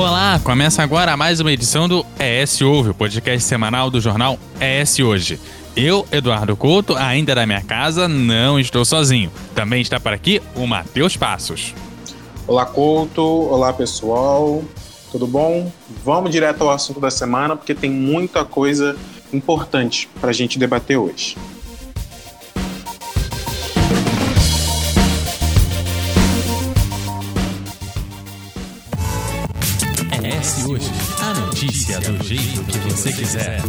Olá, começa agora mais uma edição do ES Ouve, o podcast semanal do jornal ES Hoje. Eu, Eduardo Couto, ainda da minha casa, não estou sozinho. Também está por aqui o Matheus Passos. Olá, Couto. Olá, pessoal. Tudo bom? Vamos direto ao assunto da semana, porque tem muita coisa importante para a gente debater hoje. Notícia do jeito que você quiser.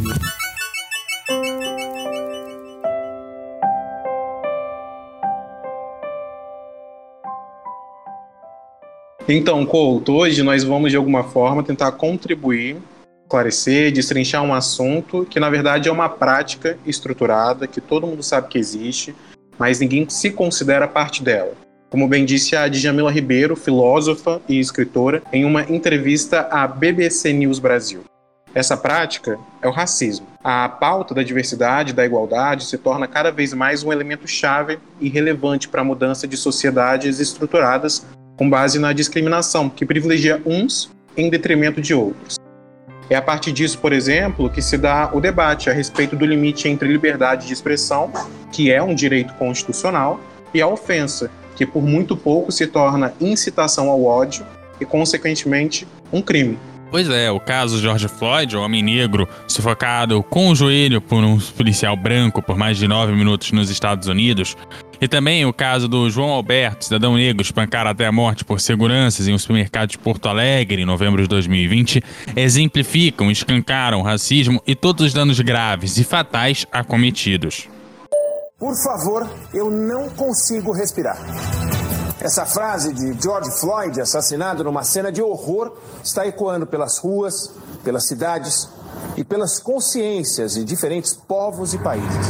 Então, Couto, hoje nós vamos de alguma forma tentar contribuir, esclarecer, destrinchar um assunto que na verdade é uma prática estruturada, que todo mundo sabe que existe, mas ninguém se considera parte dela. Como bem disse a Djamila Ribeiro, filósofa e escritora, em uma entrevista à BBC News Brasil. Essa prática é o racismo. A pauta da diversidade da igualdade se torna cada vez mais um elemento chave e relevante para a mudança de sociedades estruturadas com base na discriminação, que privilegia uns em detrimento de outros. É a partir disso, por exemplo, que se dá o debate a respeito do limite entre liberdade de expressão, que é um direito constitucional, e a ofensa, que por muito pouco se torna incitação ao ódio e, consequentemente, um crime. Pois é, o caso George Floyd, o homem negro sufocado com o joelho por um policial branco por mais de nove minutos nos Estados Unidos, e também o caso do João Alberto, cidadão negro, espancado até a morte por seguranças em um supermercado de Porto Alegre em novembro de 2020, exemplificam escancaram o racismo e todos os danos graves e fatais acometidos. Por favor, eu não consigo respirar. Essa frase de George Floyd, assassinado numa cena de horror, está ecoando pelas ruas, pelas cidades e pelas consciências de diferentes povos e países.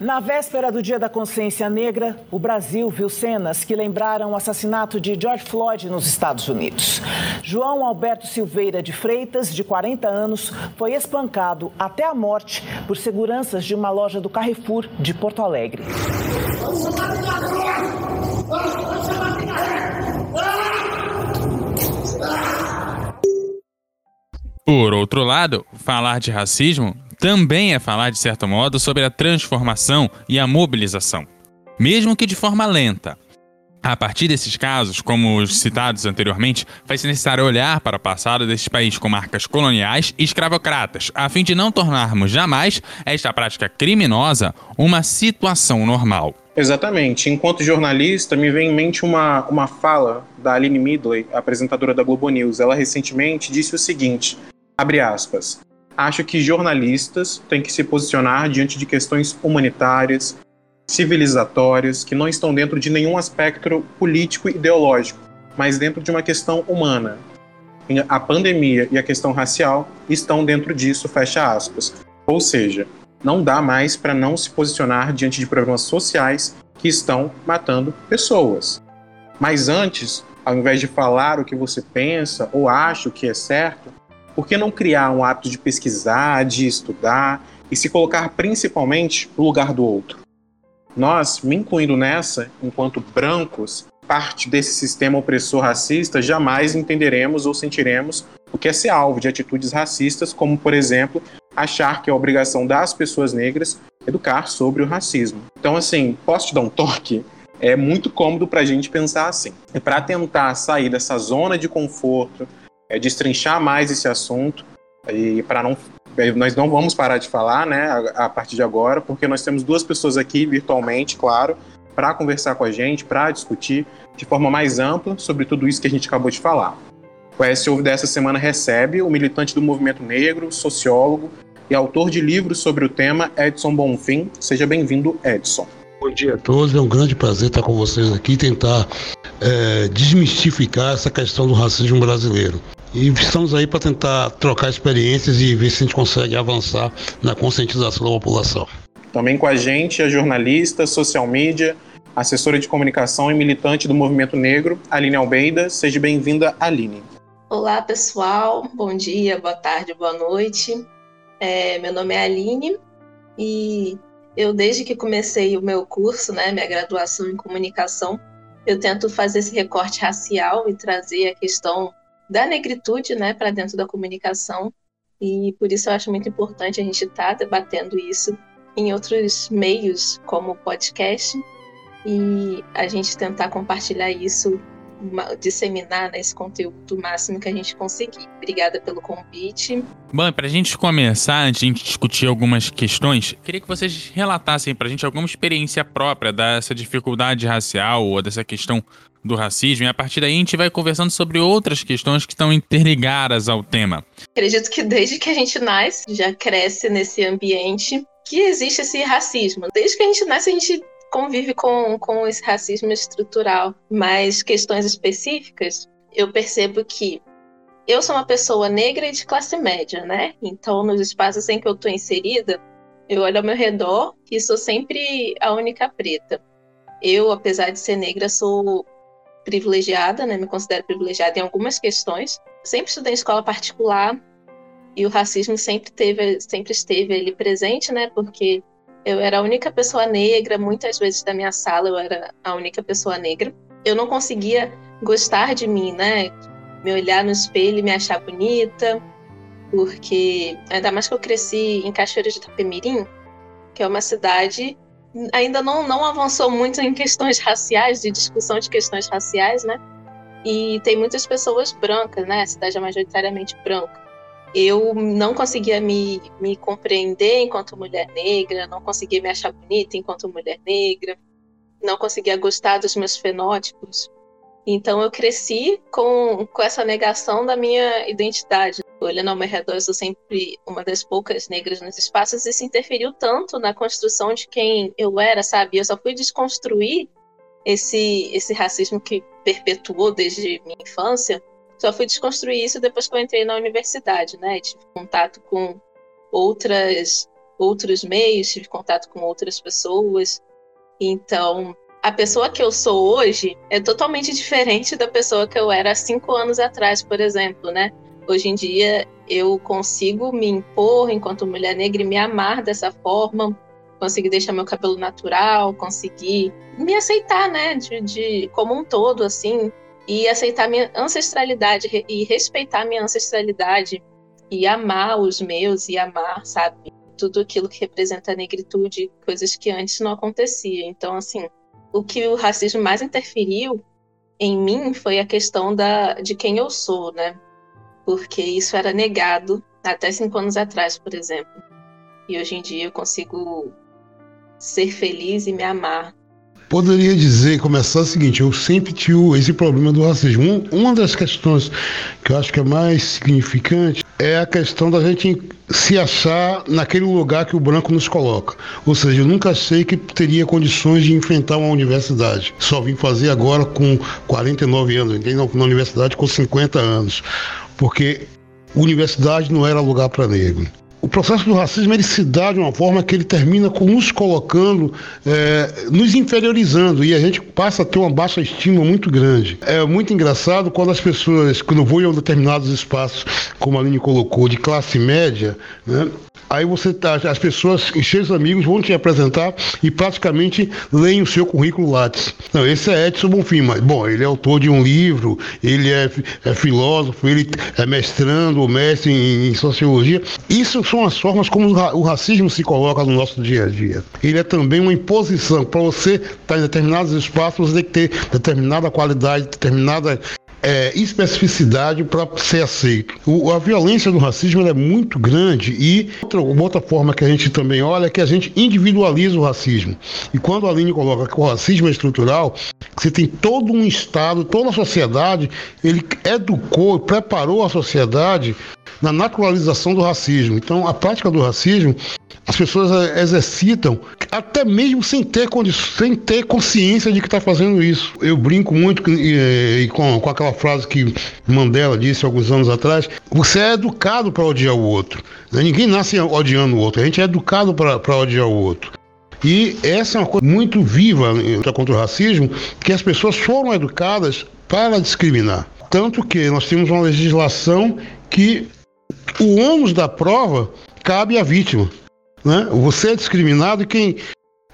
Na véspera do Dia da Consciência Negra, o Brasil viu cenas que lembraram o assassinato de George Floyd nos Estados Unidos. João Alberto Silveira de Freitas, de 40 anos, foi espancado até a morte por seguranças de uma loja do Carrefour de Porto Alegre. Por outro lado, falar de racismo também é falar, de certo modo, sobre a transformação e a mobilização, mesmo que de forma lenta. A partir desses casos, como os citados anteriormente, faz-se necessário olhar para o passado desse país com marcas coloniais e escravocratas, a fim de não tornarmos jamais esta prática criminosa uma situação normal. Exatamente. Enquanto jornalista, me vem em mente uma, uma fala da Aline Midley, apresentadora da Globo News. Ela recentemente disse o seguinte, abre aspas, acho que jornalistas têm que se posicionar diante de questões humanitárias, civilizatórias, que não estão dentro de nenhum aspecto político ideológico, mas dentro de uma questão humana. A pandemia e a questão racial estão dentro disso, fecha aspas. Ou seja, não dá mais para não se posicionar diante de problemas sociais que estão matando pessoas. Mas antes, ao invés de falar o que você pensa ou acha o que é certo, por que não criar um hábito de pesquisar, de estudar e se colocar principalmente no lugar do outro? Nós, me incluindo nessa, enquanto brancos, parte desse sistema opressor racista, jamais entenderemos ou sentiremos o que é ser alvo de atitudes racistas, como, por exemplo, achar que é obrigação das pessoas negras educar sobre o racismo. Então, assim, posso te dar um toque? É muito cômodo para a gente pensar assim. É para tentar sair dessa zona de conforto, é, destrinchar mais esse assunto e para não é, nós não vamos parar de falar, né, a, a, partir de agora, porque nós temos duas pessoas aqui virtualmente, claro, para conversar com a gente, para discutir de forma mais ampla sobre tudo isso que a gente acabou de falar. O SOV dessa semana recebe o militante do movimento negro, sociólogo e autor de livros sobre o tema, Edson Bonfim. Seja bem-vindo, Edson. Bom dia a todos, é um grande prazer estar com vocês aqui e tentar é, desmistificar essa questão do racismo brasileiro. E estamos aí para tentar trocar experiências e ver se a gente consegue avançar na conscientização da população. Também com a gente a jornalista, social media, assessora de comunicação e militante do movimento negro, Aline Albeida. Seja bem-vinda, Aline. Olá, pessoal. Bom dia, boa tarde, boa noite. É, meu nome é Aline e eu, desde que comecei o meu curso, né, minha graduação em comunicação, eu tento fazer esse recorte racial e trazer a questão da negritude né, para dentro da comunicação. E por isso eu acho muito importante a gente estar tá debatendo isso em outros meios, como podcast, e a gente tentar compartilhar isso disseminar né, esse conteúdo o máximo que a gente conseguir. Obrigada pelo convite. Bom, para a gente começar, antes de a gente discutir algumas questões, queria que vocês relatassem para a gente alguma experiência própria dessa dificuldade racial ou dessa questão do racismo, e a partir daí a gente vai conversando sobre outras questões que estão interligadas ao tema. Acredito que desde que a gente nasce, já cresce nesse ambiente que existe esse racismo. Desde que a gente nasce, a gente convive com, com esse racismo estrutural, mas questões específicas, eu percebo que eu sou uma pessoa negra e de classe média, né? Então, nos espaços em que eu estou inserida, eu olho ao meu redor e sou sempre a única preta. Eu, apesar de ser negra, sou privilegiada, né? Me considero privilegiada em algumas questões. Sempre estudei em escola particular e o racismo sempre teve, sempre esteve ali presente, né? Porque eu era a única pessoa negra, muitas vezes da minha sala eu era a única pessoa negra. Eu não conseguia gostar de mim, né? Me olhar no espelho e me achar bonita, porque ainda mais que eu cresci em Cachoeira de Itapemirim, que é uma cidade ainda não, não avançou muito em questões raciais, de discussão de questões raciais, né? E tem muitas pessoas brancas, né? A cidade é majoritariamente branca eu não conseguia me, me compreender enquanto mulher negra, não conseguia me achar bonita enquanto mulher negra, não conseguia gostar dos meus fenótipos. Então eu cresci com, com essa negação da minha identidade. Olhando ao meu redor, eu sou sempre uma das poucas negras nos espaços, e isso interferiu tanto na construção de quem eu era, sabe? Eu só fui desconstruir esse, esse racismo que perpetuou desde minha infância só fui desconstruir isso depois que eu entrei na universidade, né? Tive contato com outras outros meios, tive contato com outras pessoas. Então, a pessoa que eu sou hoje é totalmente diferente da pessoa que eu era há cinco anos atrás, por exemplo, né? Hoje em dia eu consigo me impor enquanto mulher negra e me amar dessa forma, conseguir deixar meu cabelo natural, conseguir me aceitar, né? De, de como um todo, assim, e aceitar minha ancestralidade e respeitar minha ancestralidade e amar os meus e amar, sabe, tudo aquilo que representa a negritude, coisas que antes não acontecia. Então, assim, o que o racismo mais interferiu em mim foi a questão da de quem eu sou, né? Porque isso era negado até cinco anos atrás, por exemplo. E hoje em dia eu consigo ser feliz e me amar Poderia dizer, começar o seguinte, eu sempre tive esse problema do racismo. uma das questões que eu acho que é mais significante é a questão da gente se achar naquele lugar que o branco nos coloca. Ou seja, eu nunca achei que teria condições de enfrentar uma universidade. Só vim fazer agora com 49 anos, entrei na universidade com 50 anos. Porque universidade não era lugar para negro o processo do racismo ele se dá de uma forma que ele termina com nos colocando, é, nos inferiorizando e a gente passa a ter uma baixa estima muito grande. É muito engraçado quando as pessoas, quando vou em determinados espaços, como a Aline colocou, de classe média, né, Aí você tá, as pessoas, seus amigos vão te apresentar e praticamente leem o seu currículo Lattes. Não, esse é Edson Bonfim, mas bom, ele é autor de um livro, ele é, é filósofo, ele é mestrando ou mestre em, em, sociologia. Isso são as formas como o racismo se coloca no nosso dia a dia. Ele é também uma imposição. Para você estar tá em determinados espaços, você tem que ter determinada qualidade, determinada é, especificidade para ser aceito. O, a violência do racismo é muito grande e outra, outra forma que a gente também olha é que a gente individualiza o racismo. E quando a Aline coloca que o racismo é estrutural, você tem todo um Estado, toda a sociedade, ele educou, preparou a sociedade na naturalização do racismo. Então, a prática do racismo as pessoas eh, exercitam até mesmo sem ter, sem ter consciência de que está fazendo isso. Eu brinco muito e, e com, com aquela frase que Mandela disse alguns anos atrás: você é educado para odiar o outro. Né? Ninguém nasce odiando o outro, a gente é educado para odiar o outro. E essa é uma coisa muito viva contra o racismo, que as pessoas foram educadas para discriminar. Tanto que nós temos uma legislação que o ônus da prova cabe à vítima. Né? Você é discriminado e quem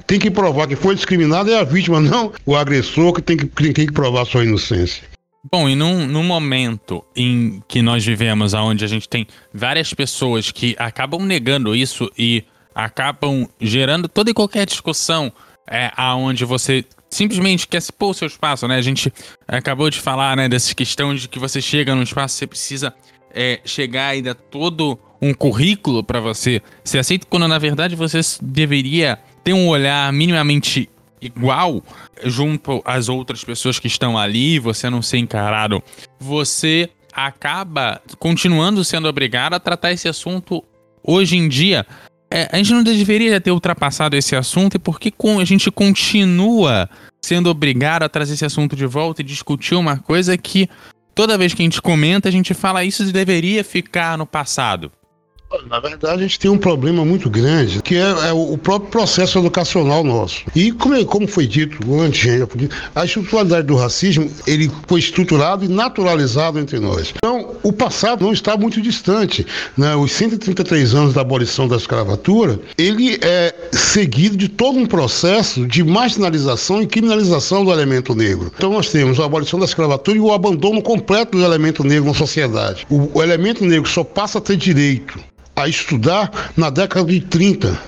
tem que provar que foi discriminado é a vítima, não o agressor que tem que, tem que provar sua inocência. Bom, e num, num momento em que nós vivemos, onde a gente tem várias pessoas que acabam negando isso e acabam gerando toda e qualquer discussão é, aonde você simplesmente quer se pôr o seu espaço, né? A gente acabou de falar, né, dessa questão de que você chega num espaço, você precisa é, chegar dar todo um currículo para você ser aceito, quando na verdade você deveria ter um olhar minimamente igual junto às outras pessoas que estão ali, você não ser encarado, você acaba continuando sendo obrigado a tratar esse assunto hoje em dia. É, a gente não deveria ter ultrapassado esse assunto e por que a gente continua sendo obrigado a trazer esse assunto de volta e discutir uma coisa que toda vez que a gente comenta, a gente fala isso deveria ficar no passado. Na verdade, a gente tem um problema muito grande, que é, é o próprio processo educacional nosso. E como, é, como foi dito antes, a estruturalidade do racismo, ele foi estruturado e naturalizado entre nós. Então, o passado não está muito distante. Né? Os 133 anos da abolição da escravatura, ele é seguido de todo um processo de marginalização e criminalização do elemento negro. Então, nós temos a abolição da escravatura e o abandono completo do elemento negro na sociedade. O, o elemento negro só passa a ter direito a estudar na década de 30,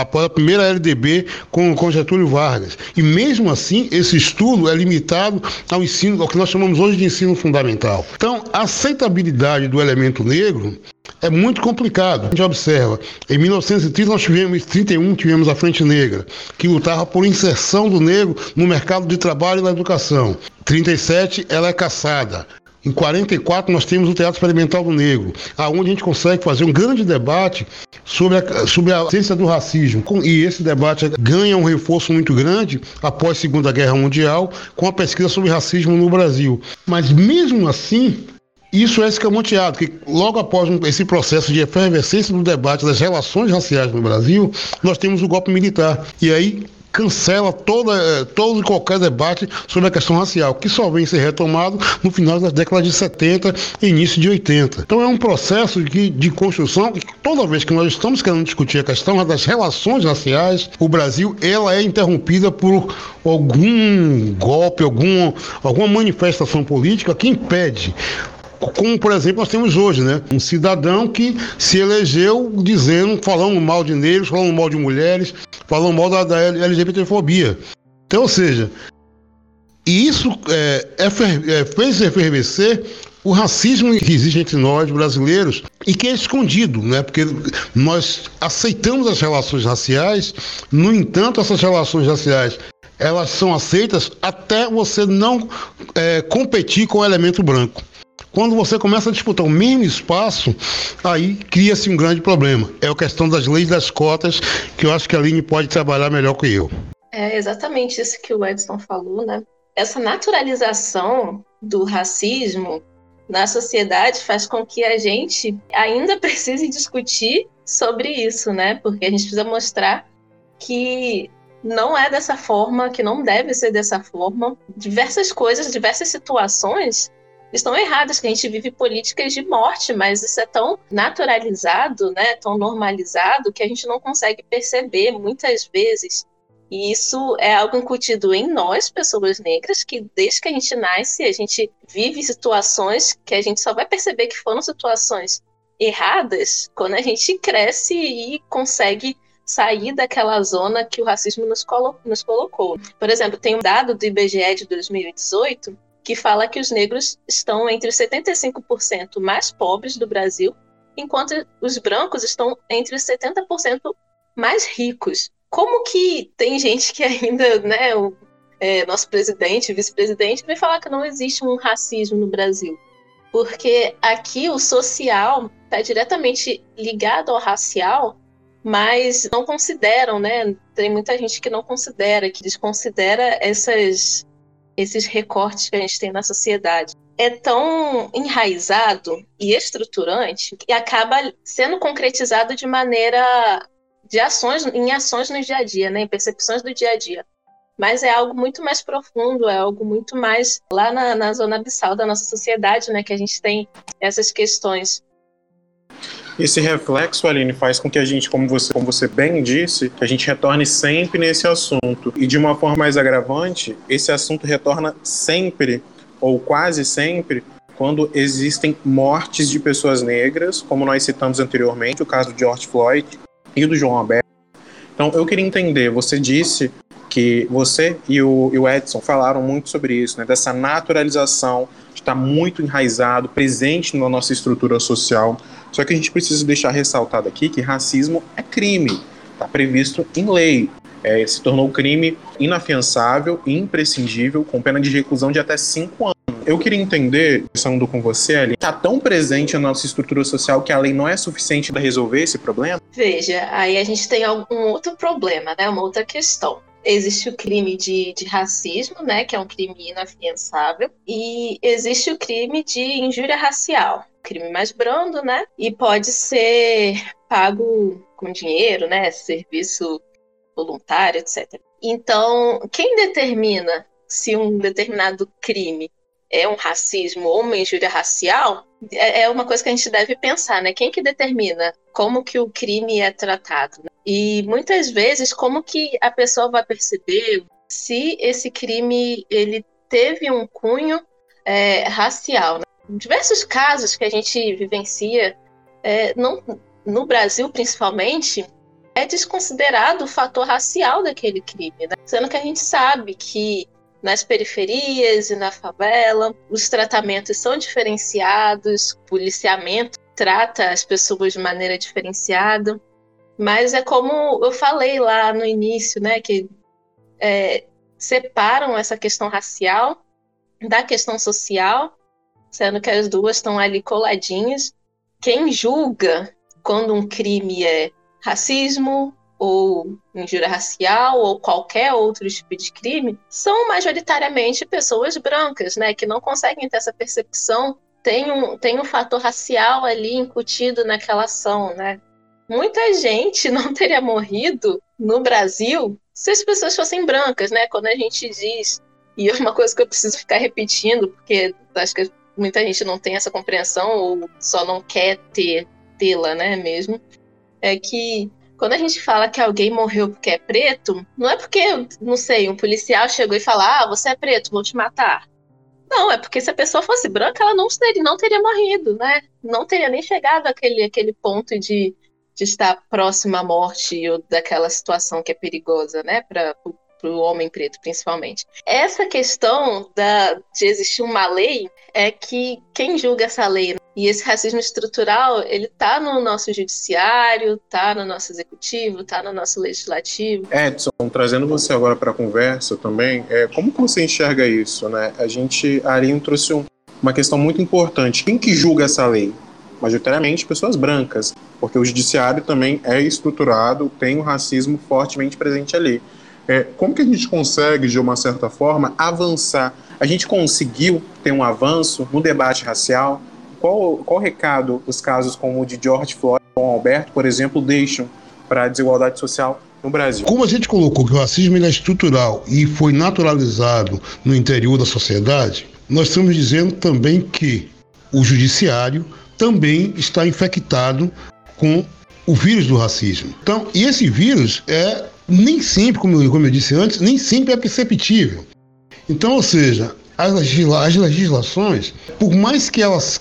após a primeira LDB com, com Getúlio Vargas. E mesmo assim, esse estudo é limitado ao ensino, ao que nós chamamos hoje de ensino fundamental. Então, a aceitabilidade do elemento negro é muito complicado. A gente observa, em 1930 nós tivemos, 31 tivemos a Frente Negra, que lutava por inserção do negro no mercado de trabalho e na educação. 37 ela é caçada. Em 44 nós temos o Teatro Experimental do Negro, aonde a gente consegue fazer um grande debate sobre a, sobre a ciência do racismo. E esse debate ganha um reforço muito grande após a Segunda Guerra Mundial com a pesquisa sobre racismo no Brasil. Mas mesmo assim, isso é escamoteado, que logo após esse processo de efervescência do debate das relações raciais no Brasil, nós temos o golpe militar. E aí cancela toda, eh, todo e qualquer debate sobre a questão racial, que só vem ser retomado no final das décadas de 70 e início de 80. Então é um processo de, de construção que toda vez que nós estamos querendo discutir a questão das relações raciais, o Brasil ela é interrompida por algum golpe, algum, alguma manifestação política que impede como por exemplo nós temos hoje, né? Um cidadão que se elegeu dizendo, falando mal de negros, falando mal de mulheres, falando mal da, da LGBTfobia. Então, ou seja, e isso é, é, fez efervescer o racismo que existe entre nós brasileiros e que é escondido, né? Porque nós aceitamos as relações raciais, no entanto, essas relações raciais elas são aceitas até você não é, competir com o elemento branco. Quando você começa a disputar o mesmo espaço, aí cria-se um grande problema. É a questão das leis das cotas, que eu acho que a Aline pode trabalhar melhor que eu. É exatamente isso que o Edson falou, né? Essa naturalização do racismo na sociedade faz com que a gente ainda precise discutir sobre isso, né? Porque a gente precisa mostrar que não é dessa forma, que não deve ser dessa forma. Diversas coisas, diversas situações estão erradas, que a gente vive políticas de morte, mas isso é tão naturalizado, né, tão normalizado, que a gente não consegue perceber muitas vezes. E isso é algo incutido em nós, pessoas negras, que desde que a gente nasce, a gente vive situações que a gente só vai perceber que foram situações erradas quando a gente cresce e consegue sair daquela zona que o racismo nos, colo nos colocou. Por exemplo, tem um dado do IBGE de 2018 que fala que os negros estão entre os 75% mais pobres do Brasil, enquanto os brancos estão entre os 70% mais ricos. Como que tem gente que ainda, né, o é, nosso presidente, vice-presidente, vem falar que não existe um racismo no Brasil? Porque aqui o social está diretamente ligado ao racial, mas não consideram, né? Tem muita gente que não considera, que desconsidera essas esses recortes que a gente tem na sociedade é tão enraizado e estruturante que acaba sendo concretizado de maneira de ações em ações no dia a dia, né, em percepções do dia a dia. mas é algo muito mais profundo, é algo muito mais lá na, na zona abissal da nossa sociedade, né, que a gente tem essas questões. Esse reflexo, Aline, faz com que a gente, como você, como você bem disse, que a gente retorne sempre nesse assunto. E de uma forma mais agravante, esse assunto retorna sempre, ou quase sempre, quando existem mortes de pessoas negras, como nós citamos anteriormente, o caso de George Floyd e do João Alberto. Então, eu queria entender, você disse que você e o, e o Edson falaram muito sobre isso, né, dessa naturalização estar muito enraizado, presente na nossa estrutura social. Só que a gente precisa deixar ressaltado aqui que racismo é crime, está previsto em lei. É, se tornou crime inafiançável e imprescindível, com pena de reclusão de até cinco anos. Eu queria entender, pensando com você, Ali, está tão presente na nossa estrutura social que a lei não é suficiente para resolver esse problema? Veja, aí a gente tem algum outro problema, né? Uma outra questão existe o crime de, de racismo, né, que é um crime inafiançável, e existe o crime de injúria racial, crime mais brando, né, e pode ser pago com dinheiro, né, serviço voluntário, etc. Então, quem determina se um determinado crime é um racismo ou uma injúria racial é, é uma coisa que a gente deve pensar, né? Quem que determina como que o crime é tratado? E muitas vezes, como que a pessoa vai perceber se esse crime ele teve um cunho é, racial? Né? Diversos casos que a gente vivencia, é, não, no Brasil principalmente, é desconsiderado o fator racial daquele crime, né? sendo que a gente sabe que nas periferias e na favela os tratamentos são diferenciados, o policiamento trata as pessoas de maneira diferenciada. Mas é como eu falei lá no início, né, que é, separam essa questão racial da questão social, sendo que as duas estão ali coladinhas. Quem julga quando um crime é racismo ou injúria racial ou qualquer outro tipo de crime são majoritariamente pessoas brancas, né, que não conseguem ter essa percepção. Tem um, tem um fator racial ali incutido naquela ação, né? Muita gente não teria morrido no Brasil se as pessoas fossem brancas, né? Quando a gente diz, e é uma coisa que eu preciso ficar repetindo, porque acho que muita gente não tem essa compreensão ou só não quer ter tê-la, né, mesmo, é que quando a gente fala que alguém morreu porque é preto, não é porque, não sei, um policial chegou e falou: "Ah, você é preto, vou te matar". Não, é porque se a pessoa fosse branca, ela não teria, não teria morrido, né? Não teria nem chegado àquele, àquele ponto de de estar próximo à morte ou daquela situação que é perigosa, né, para o homem preto, principalmente. Essa questão da, de existir uma lei é que quem julga essa lei e esse racismo estrutural, ele tá no nosso judiciário, tá no nosso executivo, tá no nosso legislativo. Edson, trazendo você agora para a conversa também, é, como que você enxerga isso, né? A gente, a Aline trouxe um, uma questão muito importante. Quem que julga essa lei? Majoritariamente pessoas brancas, porque o judiciário também é estruturado, tem o racismo fortemente presente ali. É, como que a gente consegue, de uma certa forma, avançar? A gente conseguiu ter um avanço no debate racial? Qual, qual recado os casos como o de George Floyd ou Alberto, por exemplo, deixam para a desigualdade social no Brasil? Como a gente colocou que o racismo é estrutural e foi naturalizado no interior da sociedade, nós estamos dizendo também que o judiciário também está infectado com o vírus do racismo. Então, e esse vírus é nem sempre, como eu, como eu disse antes, nem sempre é perceptível. Então, ou seja, as, legisla as legislações, por mais que elas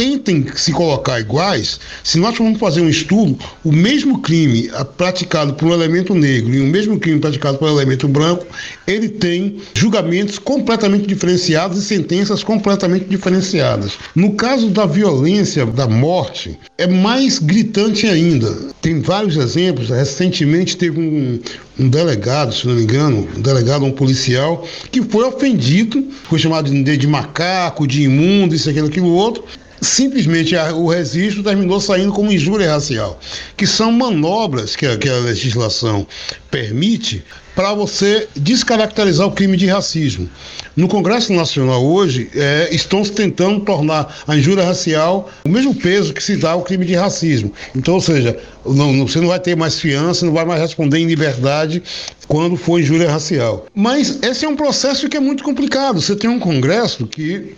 tentem se colocar iguais, se nós formos fazer um estudo, o mesmo crime praticado por um elemento negro e o mesmo crime praticado por um elemento branco, ele tem julgamentos completamente diferenciados e sentenças completamente diferenciadas. No caso da violência, da morte, é mais gritante ainda. Tem vários exemplos. Recentemente teve um, um delegado, se não me engano, um delegado, um policial, que foi ofendido, foi chamado de, de macaco, de imundo, isso, aquilo, aquilo outro, simplesmente o registro terminou saindo como injúria racial, que são manobras que a, que a legislação permite para você descaracterizar o crime de racismo. No Congresso Nacional hoje, é, estão tentando tornar a injúria racial o mesmo peso que se dá ao crime de racismo. Então, ou seja, não, você não vai ter mais fiança, não vai mais responder em liberdade quando for injúria racial. Mas esse é um processo que é muito complicado. Você tem um Congresso que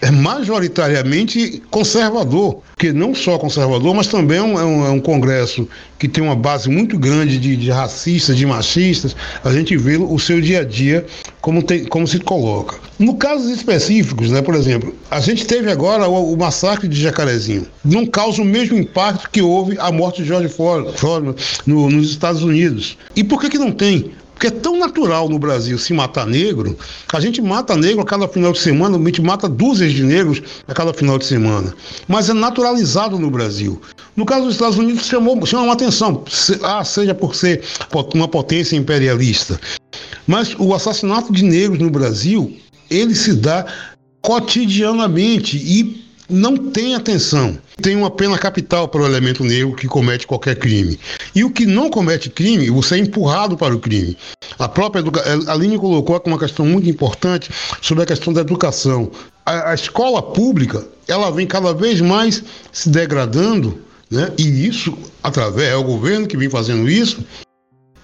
é majoritariamente conservador, que não só conservador, mas também é um, é um, é um congresso que tem uma base muito grande de, de, racistas, de machistas. A gente vê o seu dia a dia como, tem, como se coloca. No casos específicos, né, por exemplo, a gente teve agora o, o massacre de Jacarezinho. Não causa o mesmo impacto que houve a morte de George Floyd no, nos Estados Unidos. E por que, que não tem? Porque é tão natural no Brasil se matar negro, a gente mata negro a cada final de semana, a gente mata dúzias de negros a cada final de semana. Mas é naturalizado no Brasil. No caso dos Estados Unidos, chamou, chamou atenção, ah, seja por ser uma potência imperialista. Mas o assassinato de negros no Brasil, ele se dá cotidianamente e não tem atenção. Tem uma pena capital para o elemento negro que comete qualquer crime. E o que não comete crime, você é empurrado para o crime. A própria educação, a Aline colocou uma questão muito importante sobre a questão da educação. A, a escola pública, ela vem cada vez mais se degradando, né? E isso através é o governo que vem fazendo isso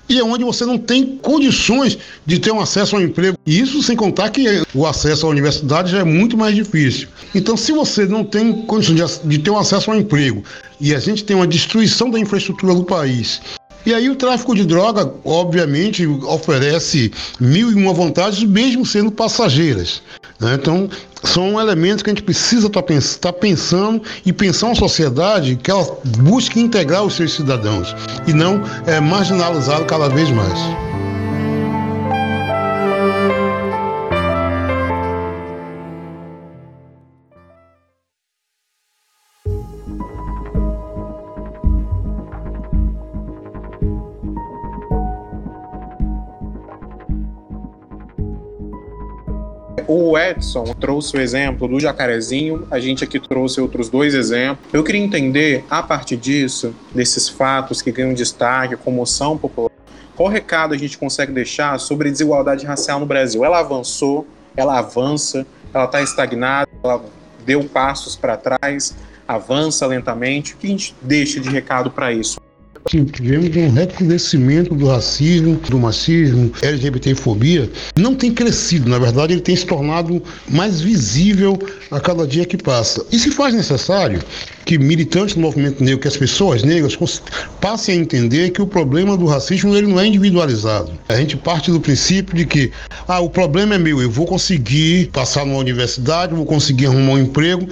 e é onde você não tem condições de ter um acesso ao emprego. E isso sem contar que o acesso à universidade já é muito mais difícil. Então, se você não tem condições de, ter um acesso ao emprego e a gente tem uma destruição da infraestrutura do país, e aí o tráfico de droga, obviamente, oferece mil e uma vantagens, mesmo sendo passageiras. Né? Então, são elementos que a gente precisa estar tá pensando e pensar uma sociedade que ela busque integrar os seus cidadãos e não é, marginalizá-lo cada vez mais. Edson trouxe o exemplo do jacarezinho, a gente aqui trouxe outros dois exemplos. Eu queria entender, a partir disso, desses fatos que ganham destaque, comoção popular, qual recado a gente consegue deixar sobre desigualdade racial no Brasil? Ela avançou, ela avança, ela está estagnada, ela deu passos para trás, avança lentamente. O que a gente deixa de recado para isso? Tivemos um recrudescimento do racismo, do machismo, LGBTfobia, não tem crescido, na verdade ele tem se tornado mais visível a cada dia que passa. E se faz necessário que militantes do movimento negro, que as pessoas negras passem a entender que o problema do racismo ele não é individualizado. A gente parte do princípio de que ah, o problema é meu, eu vou conseguir passar numa universidade, vou conseguir arrumar um emprego,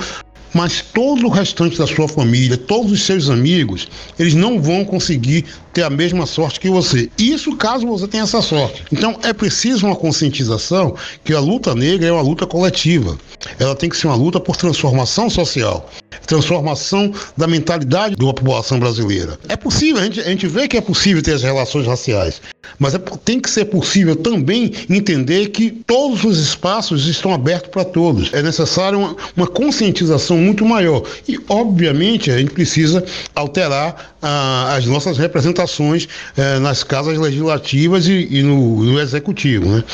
mas todo o restante da sua família, todos os seus amigos, eles não vão conseguir ter a mesma sorte que você. Isso caso você tenha essa sorte. Então é preciso uma conscientização que a luta negra é uma luta coletiva. Ela tem que ser uma luta por transformação social, transformação da mentalidade da população brasileira. É possível, a gente, a gente vê que é possível ter as relações raciais, mas é, tem que ser possível também entender que todos os espaços estão abertos para todos. É necessário uma, uma conscientização muito maior. E, obviamente, a gente precisa alterar ah, as nossas representações eh, nas casas legislativas e, e no, no executivo. Né?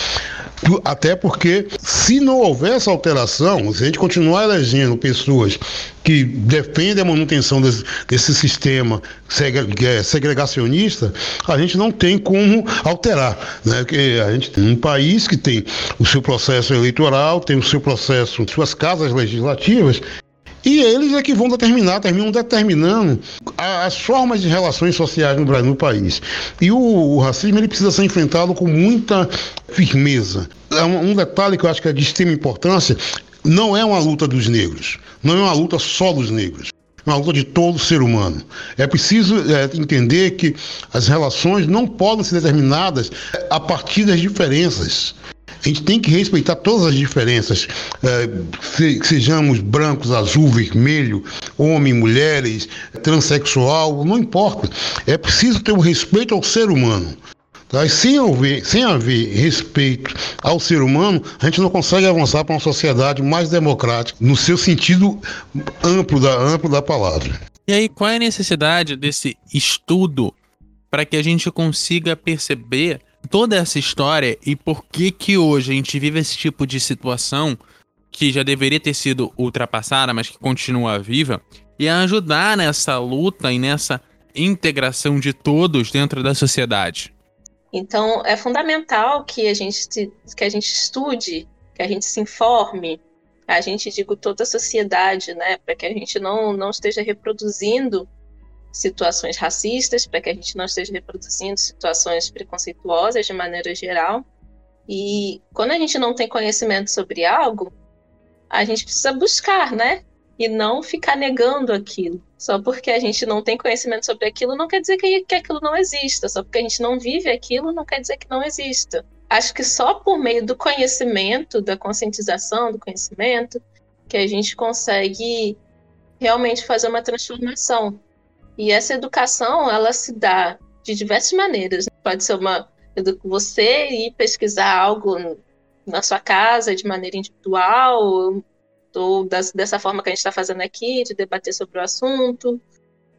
Até porque, se não houver essa alteração, se a gente continuar elegendo pessoas que defendem a manutenção desse, desse sistema é segregacionista, a gente não tem como alterar. Né? Porque a gente tem um país que tem o seu processo eleitoral, tem o seu processo, suas casas legislativas, e eles é que vão determinar, terminam determinando as formas de relações sociais no Brasil, no país. E o, o racismo ele precisa ser enfrentado com muita firmeza. É um, detalhe que eu acho que é de extrema importância, não é uma luta dos negros, não é uma luta só dos negros é uma luta de todo ser humano. É preciso é, entender que as relações não podem ser determinadas a partir das diferenças. A gente tem que respeitar todas as diferenças, é, se, sejamos brancos, azul, vermelho, homem, mulheres, transexual, não importa. É preciso ter o um respeito ao ser humano. Tá? Sem haver, sem haver respeito ao ser humano, a gente não consegue avançar para uma sociedade mais democrática, no seu sentido amplo da, amplo da palavra. E aí, qual é a necessidade desse estudo para que a gente consiga perceber toda essa história e por que que hoje a gente vive esse tipo de situação que já deveria ter sido ultrapassada, mas que continua viva, e ajudar nessa luta e nessa integração de todos dentro da sociedade? Então, é fundamental que a gente, que a gente estude, que a gente se informe, a gente, digo, toda a sociedade, né, para que a gente não, não esteja reproduzindo situações racistas, para que a gente não esteja reproduzindo situações preconceituosas de maneira geral. E quando a gente não tem conhecimento sobre algo, a gente precisa buscar, né? E não ficar negando aquilo. Só porque a gente não tem conhecimento sobre aquilo, não quer dizer que, que aquilo não exista. Só porque a gente não vive aquilo, não quer dizer que não exista. Acho que só por meio do conhecimento, da conscientização do conhecimento, que a gente consegue realmente fazer uma transformação. E essa educação, ela se dá de diversas maneiras. Pode ser uma você ir pesquisar algo na sua casa de maneira individual, ou das, dessa forma que a gente está fazendo aqui, de debater sobre o assunto,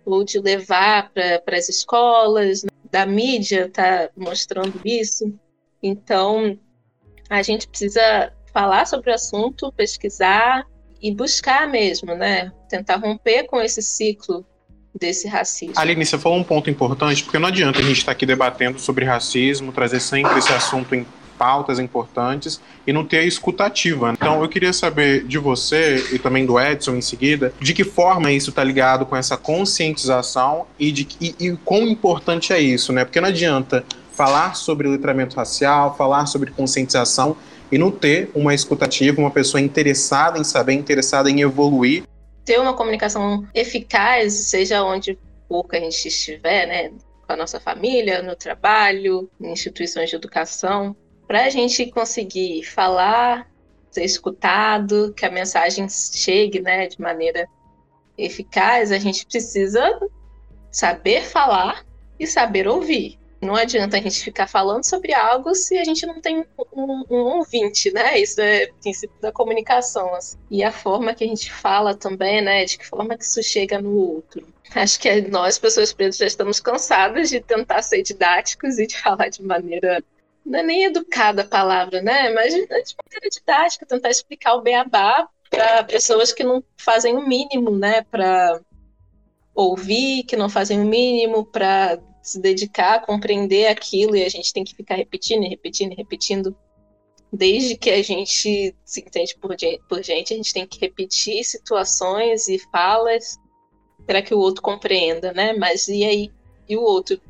ou de levar para as escolas, né? da mídia está mostrando isso. Então, a gente precisa falar sobre o assunto, pesquisar e buscar mesmo, né? Tentar romper com esse ciclo desse racismo. Aline, você falou um ponto importante, porque não adianta a gente estar aqui debatendo sobre racismo, trazer sempre esse assunto em pautas importantes e não ter a escutativa. Então eu queria saber de você e também do Edson em seguida, de que forma isso está ligado com essa conscientização e de e, e quão importante é isso, né? Porque não adianta falar sobre letramento racial, falar sobre conscientização e não ter uma escutativa, uma pessoa interessada em saber, interessada em evoluir. Ter uma comunicação eficaz, seja onde for que a gente estiver, né? Com a nossa família, no trabalho, em instituições de educação, para a gente conseguir falar, ser escutado, que a mensagem chegue né, de maneira eficaz, a gente precisa saber falar e saber ouvir. Não adianta a gente ficar falando sobre algo se a gente não tem um, um ouvinte, né? Isso é princípio da comunicação. Assim. E a forma que a gente fala também, né? De que forma que isso chega no outro. Acho que nós, pessoas pretas, já estamos cansadas de tentar ser didáticos e de falar de maneira não é nem educada a palavra, né? Mas de maneira didática, tentar explicar o beabá para pessoas que não fazem o mínimo, né? Para ouvir, que não fazem o mínimo para se dedicar a compreender aquilo e a gente tem que ficar repetindo e repetindo e repetindo. Desde que a gente se entende por, por gente, a gente tem que repetir situações e falas para que o outro compreenda, né? Mas e aí? E o outro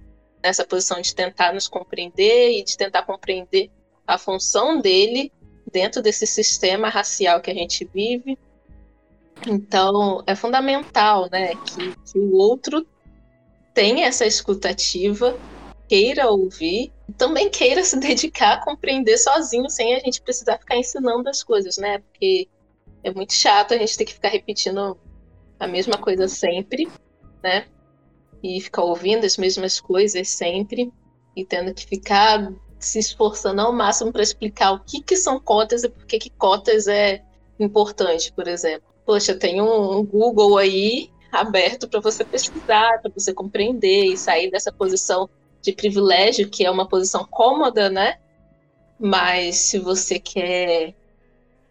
nessa posição de tentar nos compreender e de tentar compreender a função dele dentro desse sistema racial que a gente vive. Então, é fundamental né, que, que o outro tenha essa escutativa, queira ouvir, também queira se dedicar a compreender sozinho, sem a gente precisar ficar ensinando as coisas, né? Porque é muito chato a gente ter que ficar repetindo a mesma coisa sempre, né? e ficar ouvindo as mesmas coisas sempre e tendo que ficar se esforçando ao máximo para explicar o que, que são cotas e por que, que cotas é importante, por exemplo. Poxa, tem um, um Google aí aberto para você pesquisar, para você compreender e sair dessa posição de privilégio, que é uma posição cômoda, né? Mas se você quer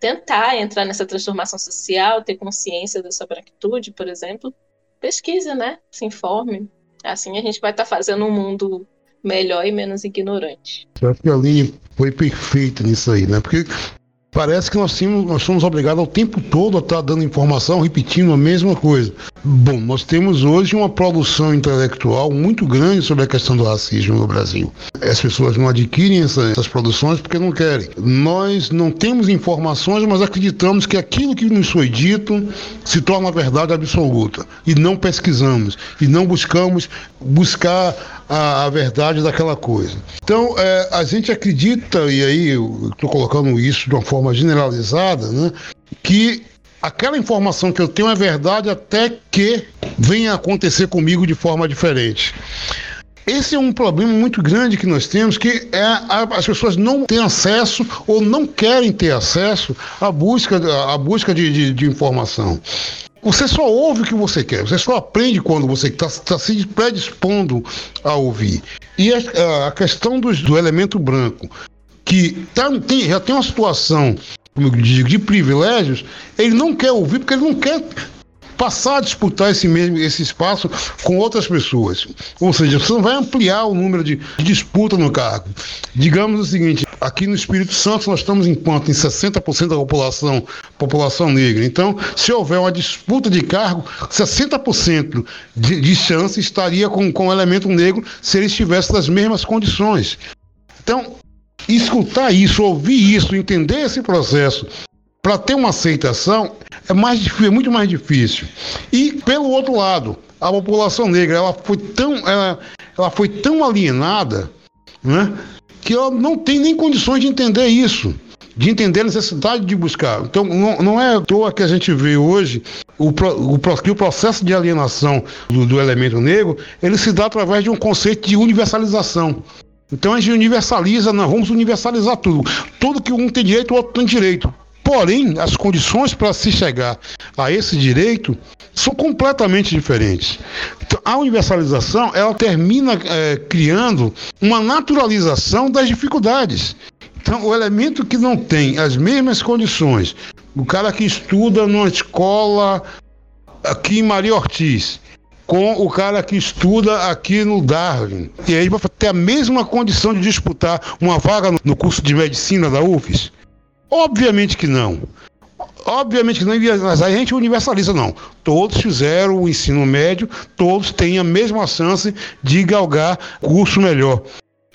tentar entrar nessa transformação social, ter consciência da sua branquitude, por exemplo, pesquise, né? Se informe. Assim a gente vai estar tá fazendo um mundo melhor e menos ignorante. Eu acho que a Aline foi perfeita nisso aí, né? Porque Parece que nós, tínhamos, nós somos obrigados ao tempo todo a estar dando informação, repetindo a mesma coisa. Bom, nós temos hoje uma produção intelectual muito grande sobre a questão do racismo no Brasil. As pessoas não adquirem essa, essas produções porque não querem. Nós não temos informações, mas acreditamos que aquilo que nos foi dito se torna verdade absoluta. E não pesquisamos, e não buscamos buscar a, a verdade daquela coisa. Então, é, a gente acredita, e aí eu estou colocando isso de uma forma generalizada, né, que aquela informação que eu tenho é verdade até que venha acontecer comigo de forma diferente. esse é um problema muito grande que nós temos, que é as pessoas não têm acesso ou não querem ter acesso à busca, à busca de, de, de informação. Você só ouve o que você quer, você só aprende quando você está tá se predispondo a ouvir. E a, a questão do, do elemento branco, que tá, tem, já tem uma situação, como eu digo, de privilégios, ele não quer ouvir porque ele não quer passar a disputar esse mesmo esse espaço com outras pessoas. Ou seja, você não vai ampliar o número de, de disputa no cargo. Digamos o seguinte, aqui no Espírito Santo nós estamos enquanto em 60% da população população negra. Então, se houver uma disputa de cargo, 60% de, de chance estaria com, com o elemento negro se ele estivesse nas mesmas condições. Então, escutar isso, ouvir isso, entender esse processo para ter uma aceitação é mais é muito mais difícil. E pelo outro lado, a população negra ela foi tão, ela, ela foi tão alienada, né, que ela não tem nem condições de entender isso, de entender a necessidade de buscar. Então não, não é à toa que a gente vê hoje o, o, que o processo de alienação do, do elemento negro ele se dá através de um conceito de universalização. Então a gente universaliza, nós vamos universalizar tudo. Tudo que um tem direito, o outro tem direito. Porém, as condições para se chegar a esse direito são completamente diferentes. Então, a universalização ela termina é, criando uma naturalização das dificuldades. Então, o elemento que não tem as mesmas condições, o cara que estuda numa escola aqui em Maria Ortiz, com o cara que estuda aqui no Darwin. E aí vai ter a mesma condição de disputar uma vaga no curso de medicina da UFES. Obviamente que não. Obviamente que não, mas a gente universaliza, não. Todos fizeram o ensino médio, todos têm a mesma chance de galgar curso melhor.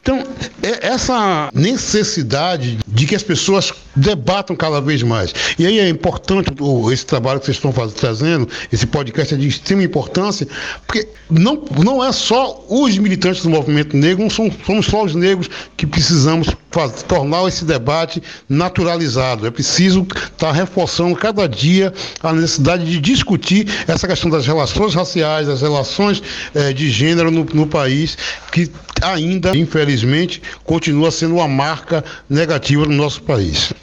Então, é essa necessidade de que as pessoas debatam cada vez mais. E aí é importante esse trabalho que vocês estão fazendo, trazendo, esse podcast é de extrema importância, porque não, não é só os militantes do movimento negro, não são, somos só os negros que precisamos fazer, tornar esse debate naturalizado. É preciso estar reforçando cada dia a necessidade de discutir essa questão das relações raciais, das relações eh, de gênero no, no país, que ainda, infelizmente, continua sendo uma marca negativa no nosso país.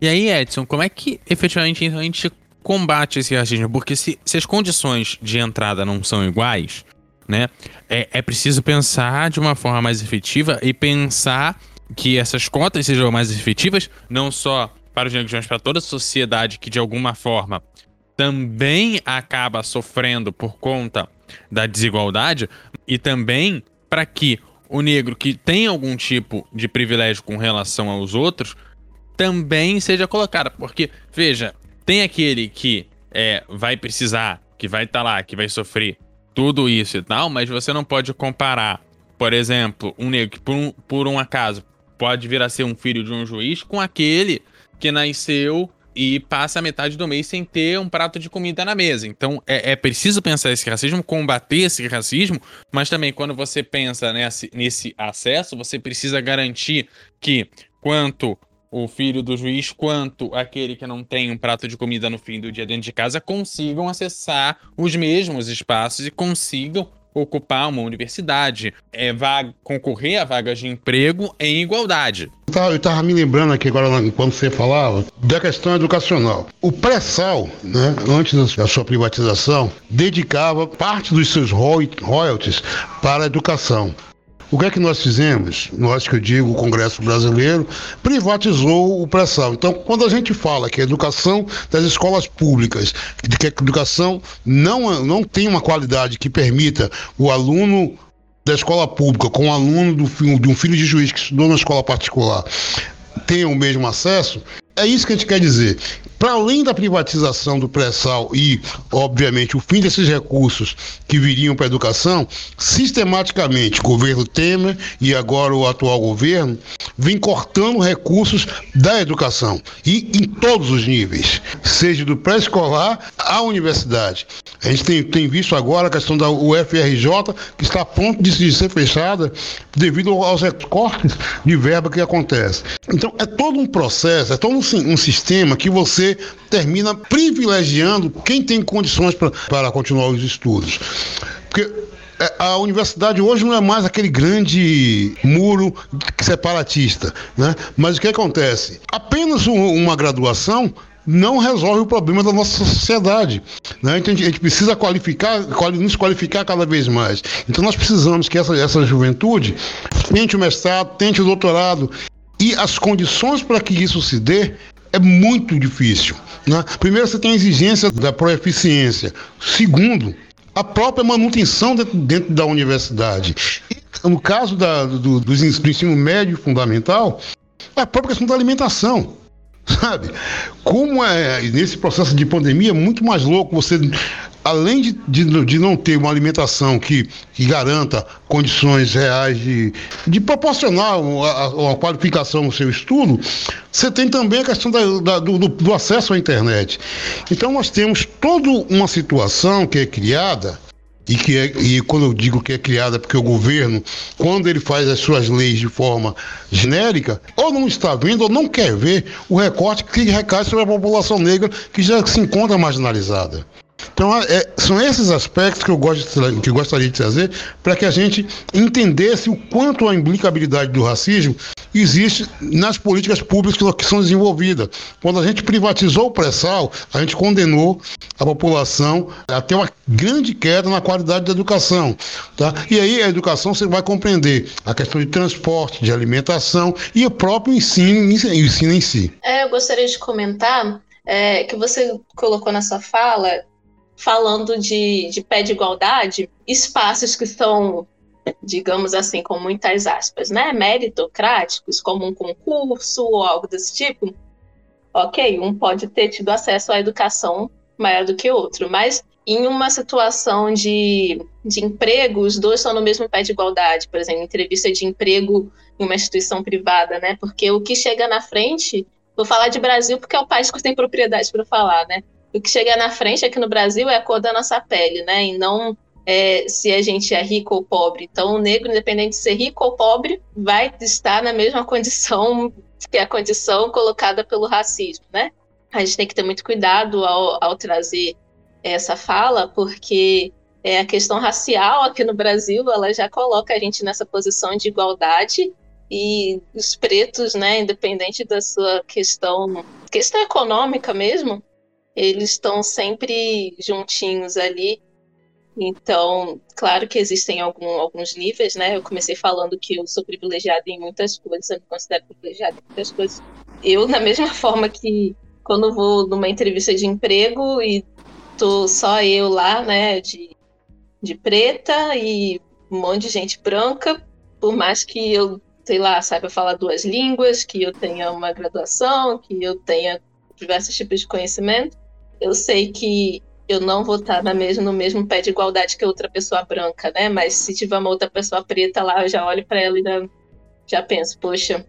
E aí, Edson, como é que efetivamente a gente combate esse racismo? Porque se, se as condições de entrada não são iguais, né, é, é preciso pensar de uma forma mais efetiva e pensar que essas cotas sejam mais efetivas, não só para os negros, mas para toda a sociedade que de alguma forma também acaba sofrendo por conta da desigualdade e também para que o negro que tem algum tipo de privilégio com relação aos outros também seja colocado. Porque, veja, tem aquele que é, vai precisar, que vai estar tá lá, que vai sofrer tudo isso e tal, mas você não pode comparar, por exemplo, um negro que por um, por um acaso pode vir a ser um filho de um juiz com aquele que nasceu e passa metade do mês sem ter um prato de comida na mesa. Então é, é preciso pensar esse racismo, combater esse racismo, mas também quando você pensa nesse, nesse acesso, você precisa garantir que quanto o filho do juiz quanto aquele que não tem um prato de comida no fim do dia dentro de casa consigam acessar os mesmos espaços e consigam ocupar uma universidade, é, concorrer a vagas de emprego em igualdade. Eu estava me lembrando aqui agora, quando você falava, da questão educacional. O pré-sal, né, antes da sua privatização, dedicava parte dos seus royalties para a educação. O que é que nós fizemos? Nós que eu digo, o Congresso Brasileiro privatizou o pré-sal. Então, quando a gente fala que a educação das escolas públicas, que a educação não, não tem uma qualidade que permita o aluno da escola pública com o aluno do, de um filho de juiz que estudou na escola particular tenham o mesmo acesso, é isso que a gente quer dizer. Para além da privatização do pré-sal e, obviamente, o fim desses recursos que viriam para a educação, sistematicamente o governo Temer e agora o atual governo vem cortando recursos da educação e em todos os níveis, seja do pré-escolar à universidade. A gente tem, tem visto agora a questão da UFRJ, que está a ponto de ser fechada devido aos recortes de verba que acontece. Então, é todo um processo, é todo um, um sistema que você termina privilegiando quem tem condições para continuar os estudos. Porque é, a universidade hoje não é mais aquele grande muro separatista, né? Mas o que acontece? Apenas uma graduação não resolve o problema da nossa sociedade. Né? Então a gente, precisa qualificar, nos qualificar cada vez mais. Então nós precisamos que essa, essa juventude tente o mestrado, tente o doutorado. E as condições para que isso se dê é muito difícil. Né? Primeiro, você tem a exigência da proeficiência. Segundo, a própria manutenção dentro, dentro da universidade. E, no caso da, do, do, ensino médio fundamental, é a própria questão da alimentação. Sabe? Como é nesse processo de pandemia, é muito mais louco você, além de, de, de não ter uma alimentação que, que garanta condições reais de, de proporcionar uma, qualificação no seu estudo, você tem também a questão da, da, do, do acesso à internet. Então, nós temos toda uma situação que é criada e que é, e quando eu digo que é criada porque o governo, quando ele faz as suas leis de forma genérica, ou não está vendo ou não quer ver o recorte que recai sobre a população negra que já se encontra marginalizada. Então, é, são esses aspectos que eu, gosto, que eu gostaria de trazer para que a gente entendesse o quanto a implicabilidade do racismo existe nas políticas públicas que são desenvolvidas. Quando a gente privatizou o pré-sal, a gente condenou a população a ter uma grande queda na qualidade da educação. Tá? E aí a educação você vai compreender a questão de transporte, de alimentação e o próprio ensino, ensino em si. É, eu gostaria de comentar é, que você colocou na sua fala falando de, de pé de igualdade, espaços que estão, digamos assim, com muitas aspas, né, meritocráticos, como um concurso ou algo desse tipo, ok, um pode ter tido acesso à educação maior do que outro, mas em uma situação de, de emprego, os dois estão no mesmo pé de igualdade, por exemplo, entrevista de emprego em uma instituição privada, né? Porque o que chega na frente, vou falar de Brasil porque é o país que tem propriedade para falar, né? O que chega na frente aqui no Brasil é a cor da nossa pele, né? E não é, se a gente é rico ou pobre. Então, o negro, independente de ser rico ou pobre, vai estar na mesma condição que a condição colocada pelo racismo, né? A gente tem que ter muito cuidado ao, ao trazer essa fala, porque é, a questão racial aqui no Brasil, ela já coloca a gente nessa posição de igualdade e os pretos, né, independente da sua questão, questão econômica mesmo, eles estão sempre juntinhos ali. Então, claro que existem algum, alguns níveis, né? Eu comecei falando que eu sou privilegiada em muitas coisas, eu me considero privilegiada em muitas coisas. Eu, da mesma forma que quando vou numa entrevista de emprego e tô só eu lá, né, de, de preta e um monte de gente branca, por mais que eu, sei lá, saiba falar duas línguas, que eu tenha uma graduação, que eu tenha diversos tipos de conhecimento, eu sei que eu não vou estar na mesma, no mesmo pé de igualdade que outra pessoa branca, né? Mas se tiver uma outra pessoa preta lá, eu já olho para ela e já, já penso, poxa,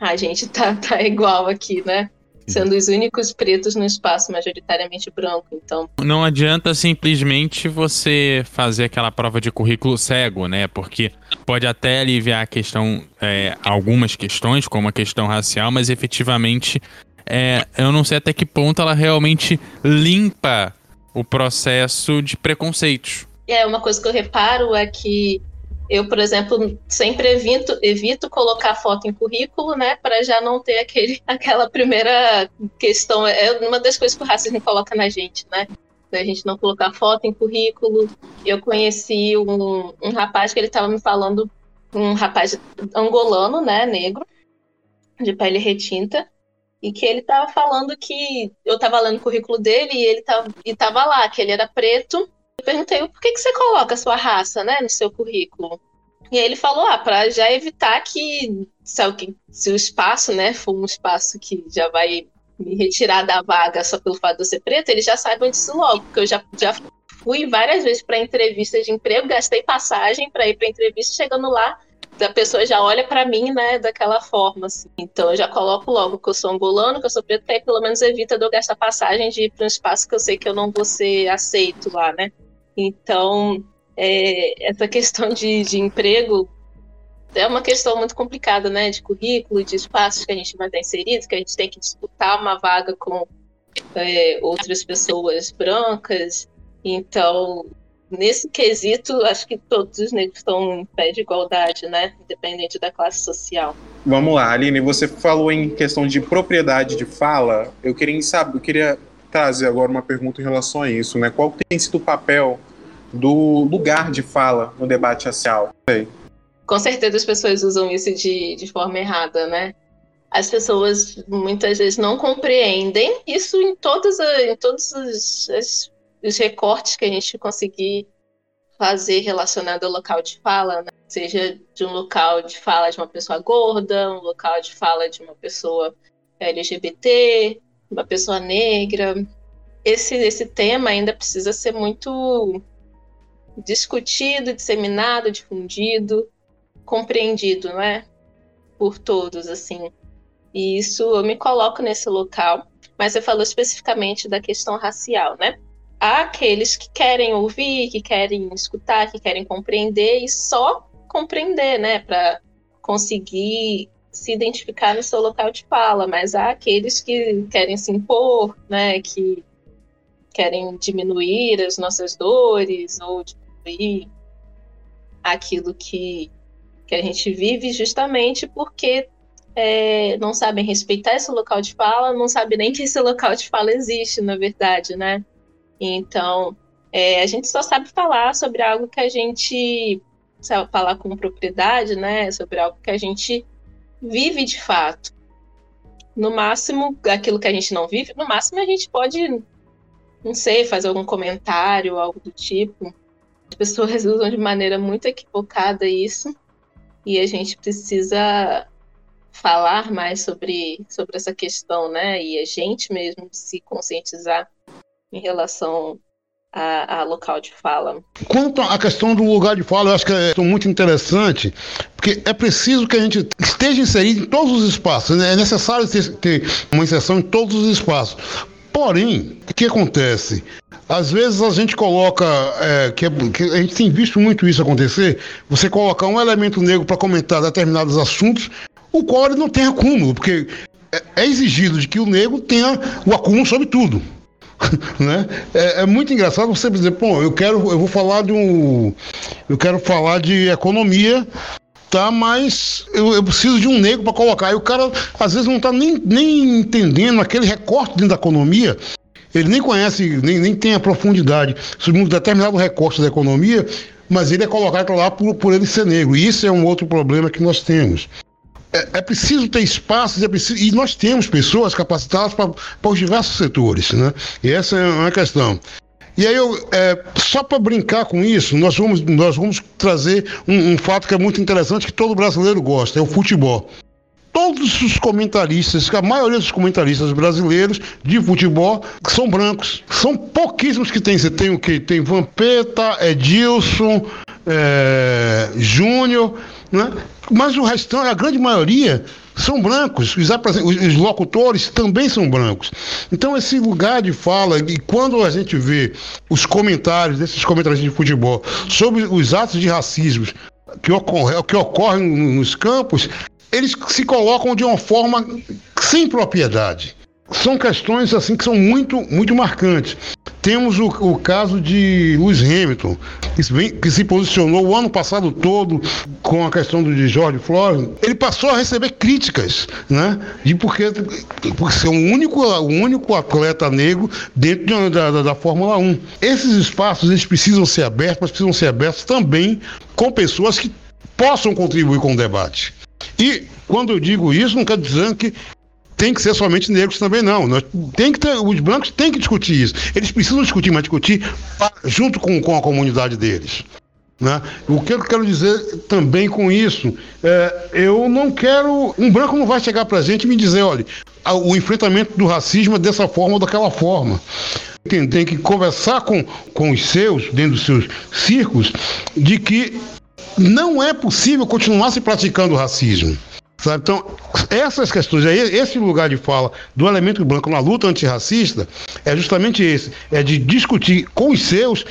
a gente tá, tá igual aqui, né? Sendo os únicos pretos no espaço majoritariamente branco, então. Não adianta simplesmente você fazer aquela prova de currículo cego, né? Porque pode até aliviar a questão, é, algumas questões, como a questão racial, mas efetivamente é, eu não sei até que ponto ela realmente limpa o processo de preconceitos. É, uma coisa que eu reparo é que eu, por exemplo, sempre evito, evito colocar foto em currículo, né, para já não ter aquele, aquela primeira questão. É uma das coisas que o racismo coloca na gente, né? A gente não colocar foto em currículo. Eu conheci um, um rapaz que ele estava me falando, um rapaz angolano, né, negro, de pele retinta, e que ele estava falando que eu estava lendo o currículo dele e ele tava, e tava lá, que ele era preto. Eu perguntei por que, que você coloca a sua raça né, no seu currículo. E aí ele falou, ah, para já evitar que se, se o espaço né, for um espaço que já vai me retirar da vaga só pelo fato de eu ser preta, eles já saibam disso logo, porque eu já, já fui várias vezes para entrevistas de emprego, gastei passagem para ir para entrevista, chegando lá, a pessoa já olha para mim, né, daquela forma, assim. Então eu já coloco logo que eu sou angolano, que eu sou preto, que pelo menos evita de eu gastar passagem de ir para um espaço que eu sei que eu não vou ser aceito lá, né? Então, é, essa questão de, de emprego é uma questão muito complicada, né? De currículo, de espaços que a gente vai estar inserido, que a gente tem que disputar uma vaga com é, outras pessoas brancas. Então, nesse quesito, acho que todos os negros estão em pé de igualdade, né? Independente da classe social. Vamos lá, Aline, você falou em questão de propriedade de fala. Eu queria saber, eu queria trazer agora uma pergunta em relação a isso, né? Qual tem sido o papel do lugar de fala no debate racial? Com certeza as pessoas usam isso de, de forma errada, né? As pessoas muitas vezes não compreendem isso em todos, em todos os, os recortes que a gente conseguir fazer relacionado ao local de fala, né? seja de um local de fala de uma pessoa gorda, um local de fala de uma pessoa LGBT, uma pessoa negra. Esse, esse tema ainda precisa ser muito discutido, disseminado, difundido, compreendido, não é? Por todos, assim. E isso eu me coloco nesse local, mas você falou especificamente da questão racial, né? Aqueles que querem ouvir, que querem escutar, que querem compreender e só compreender, né, para conseguir se identificar no seu local de fala, mas há aqueles que querem se impor, né, que querem diminuir as nossas dores ou diminuir aquilo que, que a gente vive justamente porque é, não sabem respeitar esse local de fala, não sabem nem que esse local de fala existe, na verdade, né? Então, é, a gente só sabe falar sobre algo que a gente sabe falar com propriedade, né? Sobre algo que a gente vive de fato. No máximo, aquilo que a gente não vive, no máximo a gente pode, não sei, fazer algum comentário, algo do tipo. As pessoas usam de maneira muito equivocada isso, e a gente precisa falar mais sobre, sobre essa questão, né? E a gente mesmo se conscientizar em relação a, a, local de fala. Quanto à questão do lugar de fala, eu acho que é muito interessante, porque é preciso que a gente esteja inserido em todos os espaços, né? é necessário ter, uma inserção em todos os espaços. Porém, o que acontece? Às vezes a gente coloca, é, que, é, a gente tem visto muito isso acontecer, você colocar um elemento negro para comentar determinados assuntos, o qual ele não tem acúmulo, porque é, é exigido de que o negro tenha o acúmulo sobre tudo. né? É, é, muito engraçado você dizer, pô, eu quero, eu vou falar de um, eu quero falar de economia, tá? Mas eu, eu preciso de um negro para colocar. E o cara às vezes não está nem, nem entendendo aquele recorte dentro da economia. Ele nem conhece, nem, nem tem a profundidade sobre um determinado recorte da economia, mas ele é colocado lá por, por ele ser negro. E isso é um outro problema que nós temos é, é, preciso ter espaços, é preciso, e nós temos pessoas capacitadas para os diversos setores, né? E essa é uma questão. E aí, eu, é, só para brincar com isso, nós vamos, nós vamos trazer um, um, fato que é muito interessante, que todo brasileiro gosta, é o futebol. Todos os comentaristas, a maioria dos comentaristas brasileiros de futebol são brancos. São pouquíssimos que tem. Você tem o que? Tem Vampeta, Edilson, é, Júnior né? Mas o restante, a grande maioria, são brancos. Os, os, locutores também são brancos. Então, esse lugar de fala, e quando a gente vê os comentários desses comentários de futebol sobre os atos de racismo que, ocorre, que ocorrem nos campos, eles se colocam de uma forma sem propriedade são questões assim que são muito, muito marcantes. Temos o, o caso de Lewis Hamilton, que se, que se, posicionou o ano passado todo com a questão do de George Floyd. Ele passou a receber críticas, né? De porque, porque ser o único, o único atleta negro dentro de, da, da, da Fórmula 1. Esses espaços eles precisam ser abertos, mas precisam ser abertos também com pessoas que possam contribuir com o debate. E quando eu digo isso, não quero dizer que tem que ser somente negros também, não. Nós, tem que ter, os brancos têm que discutir isso. Eles precisam discutir, mas discutir junto com, com a comunidade deles. Né? O que eu quero dizer também com isso, é, eu não quero. Um branco não vai chegar para a gente e me dizer, olha, o enfrentamento do racismo é dessa forma ou daquela forma. Tem, tem que conversar com, com os seus, dentro dos seus círculos, de que não é possível continuar se praticando racismo. Sabe? Então, essas questões esse lugar de fala do elemento branco na luta antirracista é justamente esse: é de discutir com os seus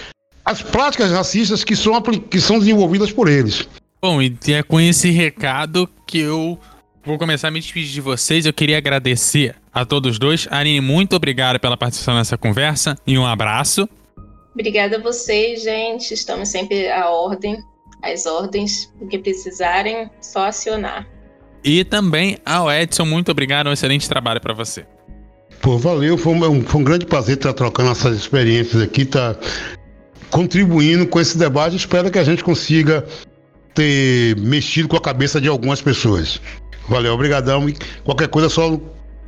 as práticas racistas que são, que são desenvolvidas por eles. Bom, e é com esse recado que eu vou começar a me despedir de vocês. Eu queria agradecer a todos dois. Aline, muito obrigado pela participação nessa conversa e um abraço. Obrigada a vocês, gente. Estamos sempre à ordem, às ordens. O que precisarem, só acionar. E também ao Edson, muito obrigado, um excelente trabalho para você. Pô, valeu, foi um, foi um, grande prazer estar trocando essas experiências aqui, tá contribuindo com esse debate. Espero que a gente consiga ter mexido com a cabeça de algumas pessoas. Valeu, obrigadão e qualquer coisa é só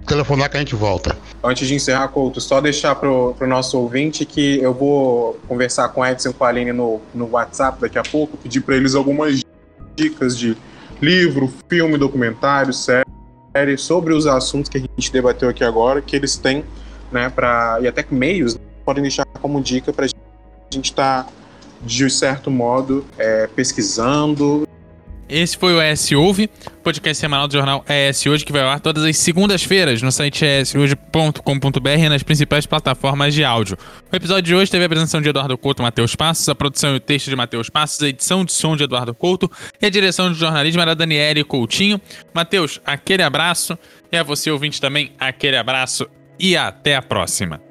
telefonar que a gente volta. Antes de encerrar, Couto, só deixar pro, pro nosso ouvinte que eu vou conversar com a Edson e com a Aline no, no WhatsApp daqui a pouco, pedir para eles algumas dicas de livro, filme, documentário, série, sobre os assuntos que a gente debateu aqui agora, que eles têm, né, para e até meios né, podem deixar como dica para a gente estar, tá, de certo modo, é, pesquisando esse foi o ES Ouve, podcast semanal do jornal ES Hoje, que vai ao ar todas as segundas-feiras no site eshoje.com.br e nas principais plataformas de áudio. O episódio de hoje teve a apresentação de Eduardo Couto e Matheus Passos, a produção e o texto de Matheus Passos, a edição de som de Eduardo Couto e a direção de jornalismo era Daniele Coutinho. Matheus, aquele abraço. E a você, ouvinte, também, aquele abraço e até a próxima.